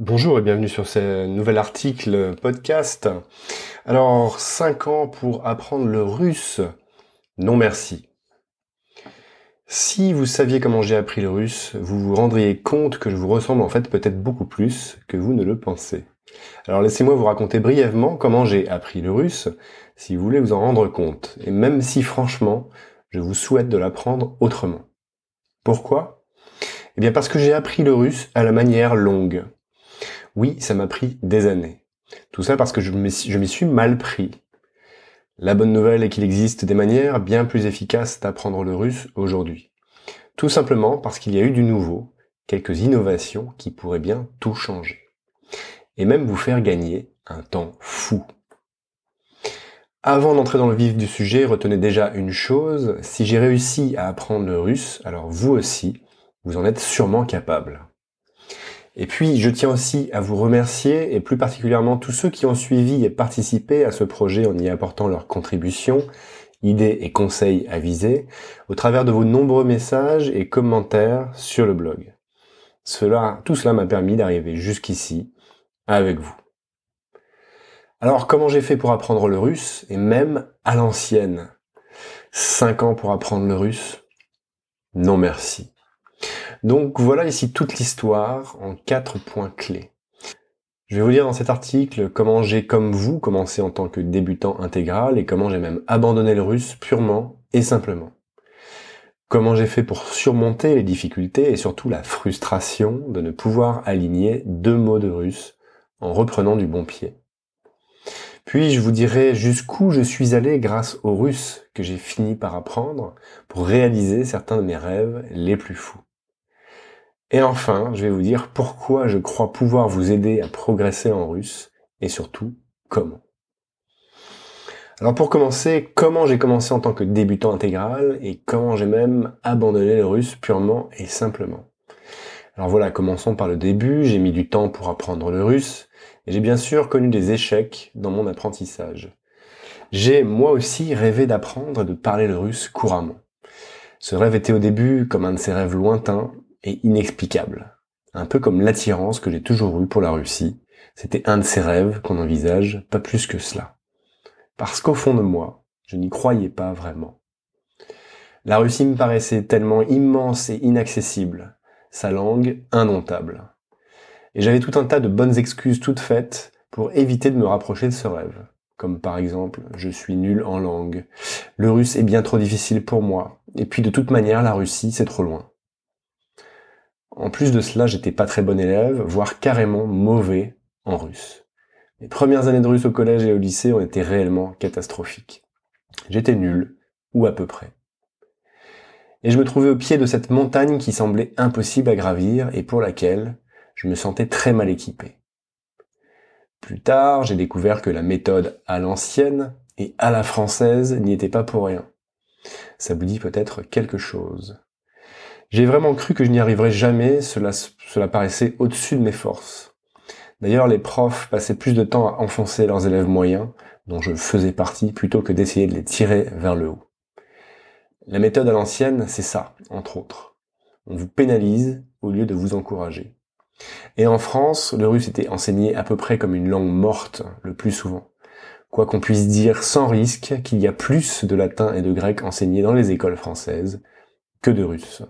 Bonjour et bienvenue sur ce nouvel article podcast. Alors, 5 ans pour apprendre le russe Non merci. Si vous saviez comment j'ai appris le russe, vous vous rendriez compte que je vous ressemble en fait peut-être beaucoup plus que vous ne le pensez. Alors laissez-moi vous raconter brièvement comment j'ai appris le russe, si vous voulez vous en rendre compte, et même si franchement, je vous souhaite de l'apprendre autrement. Pourquoi? Eh bien parce que j'ai appris le russe à la manière longue. Oui, ça m'a pris des années. Tout ça parce que je m'y suis mal pris. La bonne nouvelle est qu'il existe des manières bien plus efficaces d'apprendre le russe aujourd'hui. Tout simplement parce qu'il y a eu du nouveau, quelques innovations qui pourraient bien tout changer. Et même vous faire gagner un temps fou. Avant d'entrer dans le vif du sujet, retenez déjà une chose, si j'ai réussi à apprendre le russe, alors vous aussi, vous en êtes sûrement capable. Et puis, je tiens aussi à vous remercier, et plus particulièrement tous ceux qui ont suivi et participé à ce projet en y apportant leurs contributions, idées et conseils avisés, au travers de vos nombreux messages et commentaires sur le blog. Tout cela m'a permis d'arriver jusqu'ici avec vous. Alors, comment j'ai fait pour apprendre le russe, et même à l'ancienne? Cinq ans pour apprendre le russe? Non merci. Donc voilà ici toute l'histoire en quatre points clés. Je vais vous lire dans cet article comment j'ai, comme vous, commencé en tant que débutant intégral et comment j'ai même abandonné le russe purement et simplement. Comment j'ai fait pour surmonter les difficultés et surtout la frustration de ne pouvoir aligner deux mots de russe en reprenant du bon pied. Puis je vous dirai jusqu'où je suis allé grâce au russe que j'ai fini par apprendre pour réaliser certains de mes rêves les plus fous. Et enfin, je vais vous dire pourquoi je crois pouvoir vous aider à progresser en russe et surtout comment. Alors pour commencer, comment j'ai commencé en tant que débutant intégral et comment j'ai même abandonné le russe purement et simplement. Alors voilà, commençons par le début, j'ai mis du temps pour apprendre le russe et j'ai bien sûr connu des échecs dans mon apprentissage. J'ai moi aussi rêvé d'apprendre et de parler le russe couramment. Ce rêve était au début comme un de ces rêves lointains inexplicable. Un peu comme l'attirance que j'ai toujours eue pour la Russie. C'était un de ces rêves qu'on envisage, pas plus que cela. Parce qu'au fond de moi, je n'y croyais pas vraiment. La Russie me paraissait tellement immense et inaccessible, sa langue indomptable. Et j'avais tout un tas de bonnes excuses toutes faites pour éviter de me rapprocher de ce rêve. Comme par exemple, je suis nul en langue, le russe est bien trop difficile pour moi, et puis de toute manière la Russie c'est trop loin. En plus de cela, j'étais pas très bon élève, voire carrément mauvais en russe. Les premières années de russe au collège et au lycée ont été réellement catastrophiques. J'étais nul, ou à peu près. Et je me trouvais au pied de cette montagne qui semblait impossible à gravir et pour laquelle je me sentais très mal équipé. Plus tard, j'ai découvert que la méthode à l'ancienne et à la française n'y était pas pour rien. Ça vous dit peut-être quelque chose. J'ai vraiment cru que je n'y arriverais jamais, cela, cela paraissait au-dessus de mes forces. D'ailleurs, les profs passaient plus de temps à enfoncer leurs élèves moyens, dont je faisais partie, plutôt que d'essayer de les tirer vers le haut. La méthode à l'ancienne, c'est ça, entre autres. On vous pénalise au lieu de vous encourager. Et en France, le russe était enseigné à peu près comme une langue morte, le plus souvent. Quoi qu'on puisse dire sans risque qu'il y a plus de latin et de grec enseignés dans les écoles françaises que de russe.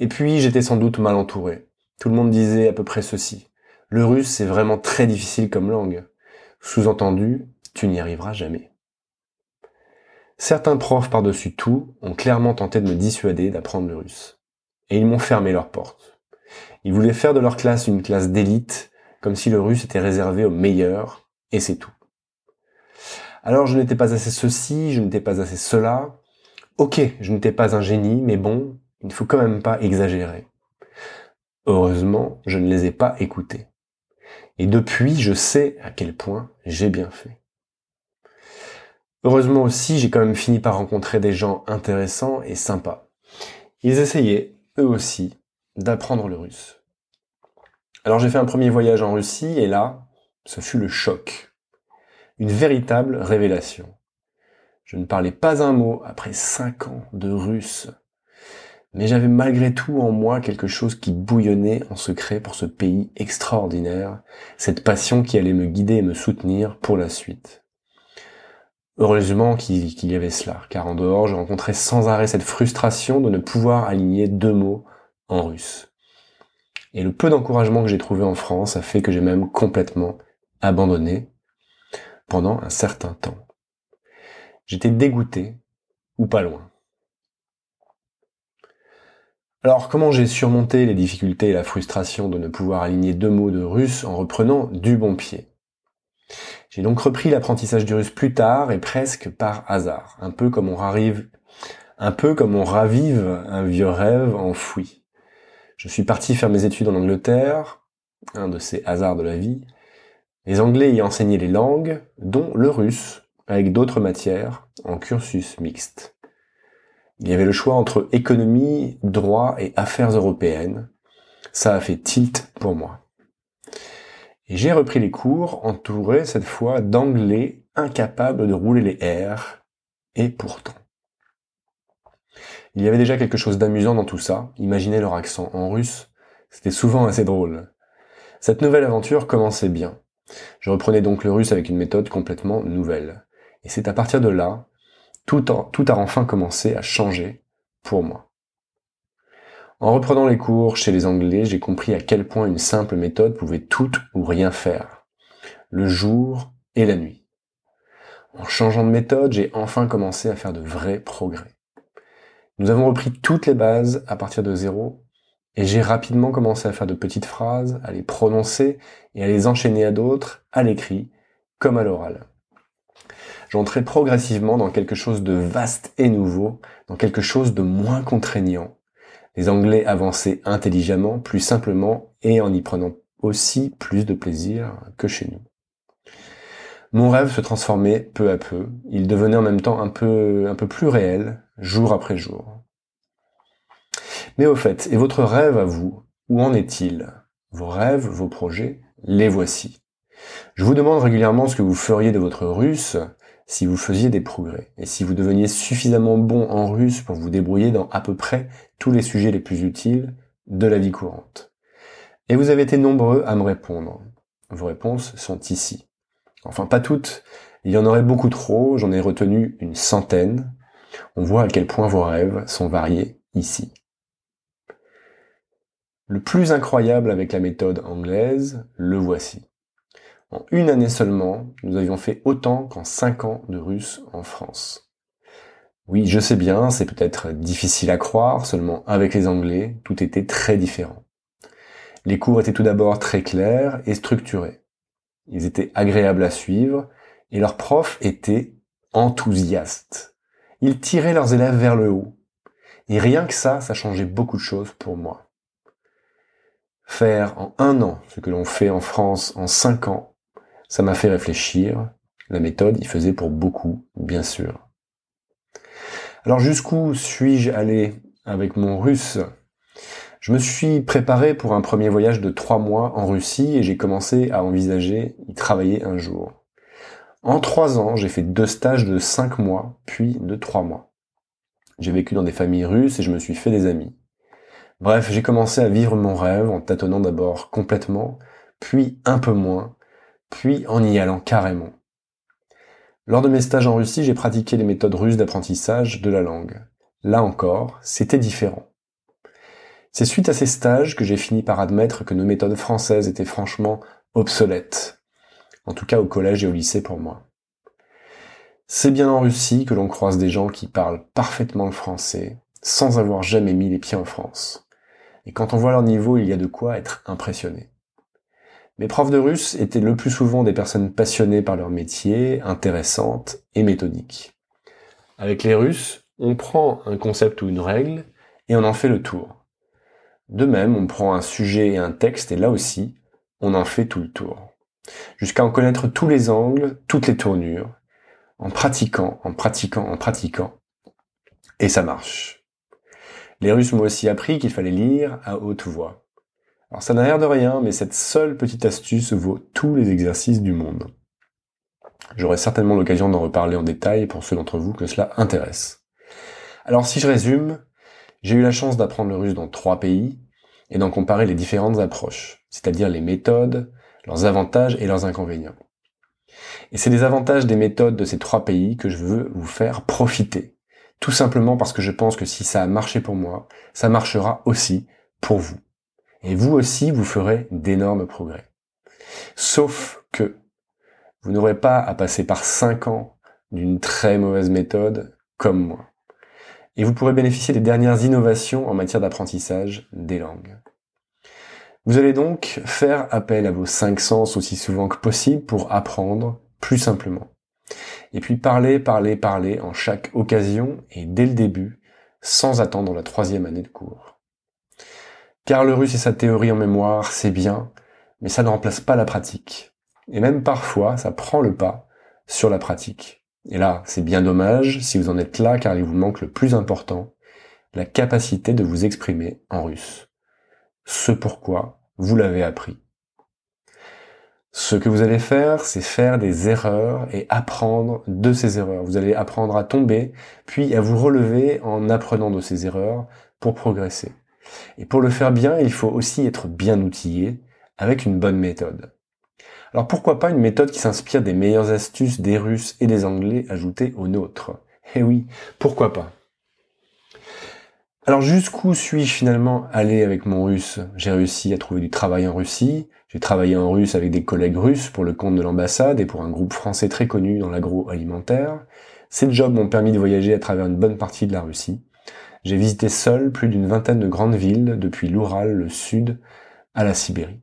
Et puis j'étais sans doute mal entouré. Tout le monde disait à peu près ceci. Le russe c'est vraiment très difficile comme langue. Sous-entendu, tu n'y arriveras jamais. Certains profs par-dessus tout ont clairement tenté de me dissuader d'apprendre le russe. Et ils m'ont fermé leurs portes. Ils voulaient faire de leur classe une classe d'élite, comme si le russe était réservé aux meilleurs, et c'est tout. Alors je n'étais pas assez ceci, je n'étais pas assez cela. Ok, je n'étais pas un génie, mais bon, il ne faut quand même pas exagérer. Heureusement, je ne les ai pas écoutés. Et depuis, je sais à quel point j'ai bien fait. Heureusement aussi, j'ai quand même fini par rencontrer des gens intéressants et sympas. Ils essayaient, eux aussi, d'apprendre le russe. Alors j'ai fait un premier voyage en Russie et là, ce fut le choc. Une véritable révélation. Je ne parlais pas un mot après cinq ans de russe mais j'avais malgré tout en moi quelque chose qui bouillonnait en secret pour ce pays extraordinaire, cette passion qui allait me guider et me soutenir pour la suite. Heureusement qu'il y avait cela, car en dehors, je rencontrais sans arrêt cette frustration de ne pouvoir aligner deux mots en russe. Et le peu d'encouragement que j'ai trouvé en France a fait que j'ai même complètement abandonné pendant un certain temps. J'étais dégoûté, ou pas loin. Alors comment j'ai surmonté les difficultés et la frustration de ne pouvoir aligner deux mots de russe en reprenant du bon pied? J'ai donc repris l'apprentissage du russe plus tard et presque par hasard, un peu comme on on ravive un vieux rêve enfoui. Je suis parti faire mes études en Angleterre, un de ces hasards de la vie. Les Anglais y enseignaient les langues, dont le russe, avec d'autres matières, en cursus mixte. Il y avait le choix entre économie, droit et affaires européennes. Ça a fait tilt pour moi. Et j'ai repris les cours entouré cette fois d'anglais incapables de rouler les R, et pourtant. Il y avait déjà quelque chose d'amusant dans tout ça, imaginez leur accent en russe, c'était souvent assez drôle. Cette nouvelle aventure commençait bien. Je reprenais donc le russe avec une méthode complètement nouvelle. Et c'est à partir de là, tout, a enfin commencé à changer pour moi. En reprenant les cours chez les Anglais, j'ai compris à quel point une simple méthode pouvait tout ou rien faire. Le jour et la nuit. En changeant de méthode, j'ai enfin commencé à faire de vrais progrès. Nous avons repris toutes les bases à partir de zéro, et j'ai rapidement commencé à faire de petites phrases, à les prononcer et à les enchaîner à d'autres, à l'écrit, comme à l'oral. J'entrais progressivement dans quelque chose de vaste et nouveau, dans quelque chose de moins contraignant. Les Anglais avançaient intelligemment, plus simplement, et en y prenant aussi plus de plaisir que chez nous. Mon rêve se transformait peu à peu, il devenait en même temps un peu, plus réel, jour après jour. Mais au fait, et votre rêve à vous, où en est-il? Vos rêves, vos projets, les voici. Je vous demande régulièrement ce que vous feriez de votre russe si vous faisiez des progrès, et si vous deveniez suffisamment bon en russe pour vous débrouiller dans à peu près tous les sujets les plus utiles de la vie courante. Et vous avez été nombreux à me répondre. Vos réponses sont ici. Enfin, pas toutes. Il y en aurait beaucoup trop, j'en ai retenu une centaine, on voit à quel point vos rêves sont variés ici. Le plus incroyable avec la méthode anglaise, le voici. En une année seulement, nous avions fait autant qu'en cinq ans de russe en France. Oui, je sais bien, c'est peut-être difficile à croire, seulement avec les Anglais, tout était très différent. Les cours étaient tout d'abord très clairs et structurés. Ils étaient agréables à suivre et leurs profs étaient enthousiastes. Ils tiraient leurs élèves vers le haut. Et rien que ça, ça changeait beaucoup de choses pour moi. Faire en un an ce que l'on fait en France en cinq ans, ça m'a fait réfléchir. La méthode y faisait pour beaucoup, bien sûr. Alors jusqu'où suis-je allé avec mon russe? Je me suis préparé pour un premier voyage de trois mois en Russie et j'ai commencé à envisager y travailler un jour. En trois ans, j'ai fait deux stages de cinq mois, puis de trois mois. J'ai vécu dans des familles russes et je me suis fait des amis. Bref, j'ai commencé à vivre mon rêve en tâtonnant d'abord complètement, puis un peu moins, puis en y allant carrément. Lors de mes stages en Russie, j'ai pratiqué les méthodes russes d'apprentissage de la langue. Là encore, c'était différent. C'est suite à ces stages que j'ai fini par admettre que nos méthodes françaises étaient franchement obsolètes en tout cas au collège et au lycée pour moi. C'est bien en Russie que l'on croise des gens qui parlent parfaitement le français, sans avoir jamais mis les pieds en France. Et quand on voit leur niveau, il y a de quoi être impressionné. Mes profs de russe étaient le plus souvent des personnes passionnées par leur métier, intéressantes et méthodiques. Avec les Russes, on prend un concept ou une règle et on en fait le tour. De même, on prend un sujet et un texte et là aussi, on en fait tout le tour jusqu'à en connaître tous les angles, toutes les tournures, en pratiquant, en pratiquant, en pratiquant. Et ça marche. Les Russes m'ont aussi appris qu'il fallait lire à haute voix. Alors ça n'a l'air de rien, mais cette seule petite astuce vaut tous les exercices du monde. J'aurai certainement l'occasion d'en reparler en détail pour ceux d'entre vous que cela intéresse. Alors si je résume, J'ai eu la chance d'apprendre le russe dans trois pays et d'en comparer les différentes approches, c'est-à-dire les méthodes, leurs avantages et leurs inconvénients. Et c'est les avantages des méthodes de ces trois pays que je veux vous faire profiter. Tout simplement parce que je pense que si ça a marché pour moi, ça marchera aussi pour vous. Et vous aussi, vous ferez d'énormes progrès. Sauf que vous n'aurez pas à passer par cinq ans d'une très mauvaise méthode comme moi. Et vous pourrez bénéficier des dernières innovations en matière d'apprentissage des langues. Vous allez donc faire appel à vos cinq sens aussi souvent que possible pour apprendre plus simplement. Et puis parler, parler, parler en chaque occasion et dès le début, sans attendre la troisième année de cours. Car le russe et sa théorie en mémoire, c'est bien, mais ça ne remplace pas la pratique. Et même parfois, ça prend le pas sur la pratique. Et là, c'est bien dommage si vous en êtes là car il vous manque le plus important, la capacité de vous exprimer en russe. Ce pourquoi vous l'avez appris. Ce que vous allez faire, c'est faire des erreurs et apprendre de ces erreurs. Vous allez apprendre à tomber, puis à vous relever en apprenant de ces erreurs pour progresser. Et pour le faire bien, il faut aussi être bien outillé avec une bonne méthode. Alors pourquoi pas une méthode qui s'inspire des meilleures astuces des Russes et des Anglais ajoutées aux nôtres? Eh oui, pourquoi pas? Alors jusqu'où suis-je finalement allé avec mon russe? J'ai réussi à trouver du travail en Russie, j'ai travaillé en russe avec des collègues russes pour le compte de l'ambassade et pour un groupe français très connu dans l'agroalimentaire. Ces jobs m'ont permis de voyager à travers une bonne partie de la Russie. J'ai visité seul plus d'une vingtaine de grandes villes, depuis l'Oural, le Sud, à la Sibérie.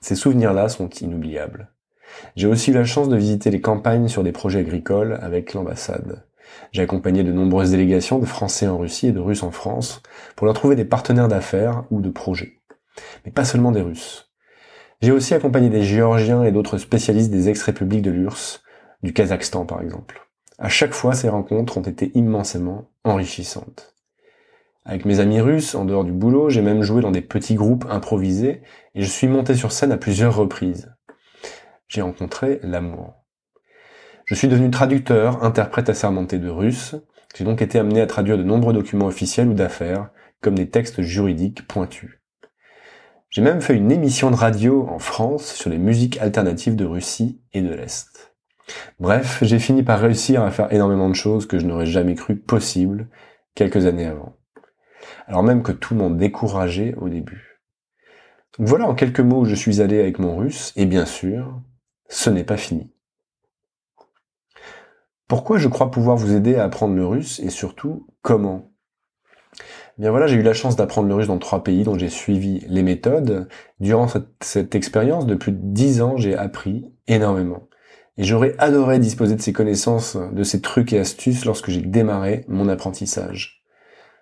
Ces souvenirs-là sont inoubliables. J'ai aussi eu la chance de visiter les campagnes sur des projets agricoles avec l'ambassade. J'ai accompagné de nombreuses délégations de Français en Russie et de Russes en France pour leur trouver des partenaires d'affaires ou de projets. Mais pas seulement des Russes. J'ai aussi accompagné des Géorgiens et d'autres spécialistes des ex-républiques de l'URSS, du Kazakhstan par exemple. À chaque fois, ces rencontres ont été immensément enrichissantes. Avec mes amis russes, en dehors du boulot, j'ai même joué dans des petits groupes improvisés et je suis monté sur scène à plusieurs reprises. J'ai rencontré l'amour. Je suis devenu traducteur, interprète assermenté de russe. J'ai donc été amené à traduire de nombreux documents officiels ou d'affaires, comme des textes juridiques pointus. J'ai même fait une émission de radio en France sur les musiques alternatives de Russie et de l'Est. Bref, j'ai fini par réussir à faire énormément de choses que je n'aurais jamais cru possible quelques années avant. Alors même que tout m'en décourageait au début. voilà en quelques mots où je suis allé avec mon russe, et bien sûr, ce n'est pas fini. Pourquoi je crois pouvoir vous aider à apprendre le russe et surtout comment? Eh Bien voilà, j'ai eu la chance d'apprendre le russe dans trois pays dont j'ai suivi les méthodes. Durant cette, expérience de plus de dix ans, j'ai appris énormément. Et j'aurais adoré disposer de ces connaissances, de ces trucs et astuces lorsque j'ai démarré mon apprentissage.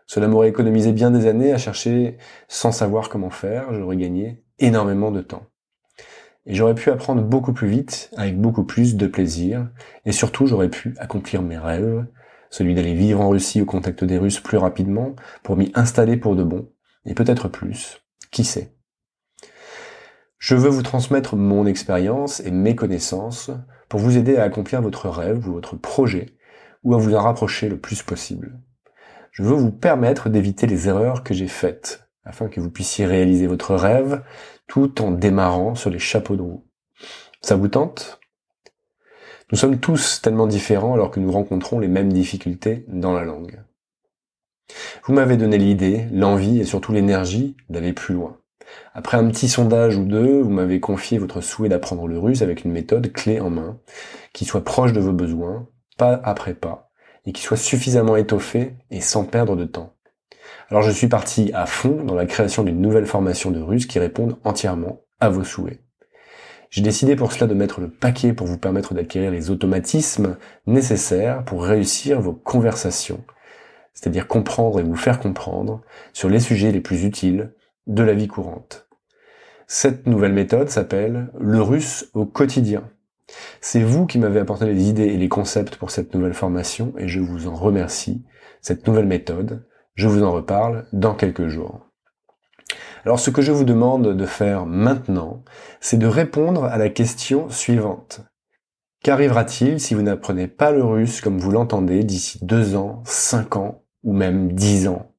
Cela m'aurait économisé bien des années à chercher sans savoir comment faire, j'aurais gagné énormément de temps. Et j'aurais pu apprendre beaucoup plus vite, avec beaucoup plus de plaisir, et surtout j'aurais pu accomplir mes rêves, celui d'aller vivre en Russie au contact des Russes plus rapidement, pour m'y installer pour de bon, et peut-être plus, qui sait? Je veux vous transmettre mon expérience et mes connaissances pour vous aider à accomplir votre rêve ou votre projet, ou à vous en rapprocher le plus possible. Je veux vous permettre d'éviter les erreurs que j'ai faites, afin que vous puissiez réaliser votre rêve tout en démarrant sur les chapeaux de roue. Ça vous tente? Nous sommes tous tellement différents alors que nous rencontrons les mêmes difficultés dans la langue. Vous m'avez donné l'idée, l'envie et surtout l'énergie d'aller plus loin. Après un petit sondage ou deux, vous m'avez confié votre souhait d'apprendre le russe avec une méthode clé en main, qui soit proche de vos besoins, pas après pas, et qui soit suffisamment étoffée et sans perdre de temps. Alors je suis parti à fond dans la création d'une nouvelle formation de russe qui réponde entièrement à vos souhaits. J'ai décidé pour cela de mettre le paquet pour vous permettre d'acquérir les automatismes nécessaires pour réussir vos conversations, c'est-à-dire comprendre et vous faire comprendre sur les sujets les plus utiles de la vie courante. Cette nouvelle méthode s'appelle le russe au quotidien. C'est vous qui m'avez apporté les idées et les concepts pour cette nouvelle formation et je vous en remercie. Cette nouvelle méthode, je vous en reparle dans quelques jours. Alors ce que je vous demande de faire maintenant, c'est de répondre à la question suivante. Qu'arrivera-t-il si vous n'apprenez pas le russe comme vous l'entendez d'ici deux ans, cinq ans ou même dix ans?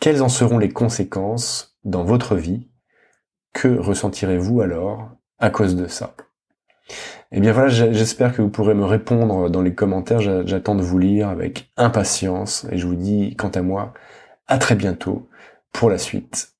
Quelles en seront les conséquences dans votre vie? Que ressentirez-vous alors à cause de ça? Eh bien voilà, j'espère que vous pourrez me répondre dans les commentaires. J'attends de vous lire avec impatience et je vous dis, quant à moi, à très bientôt pour la suite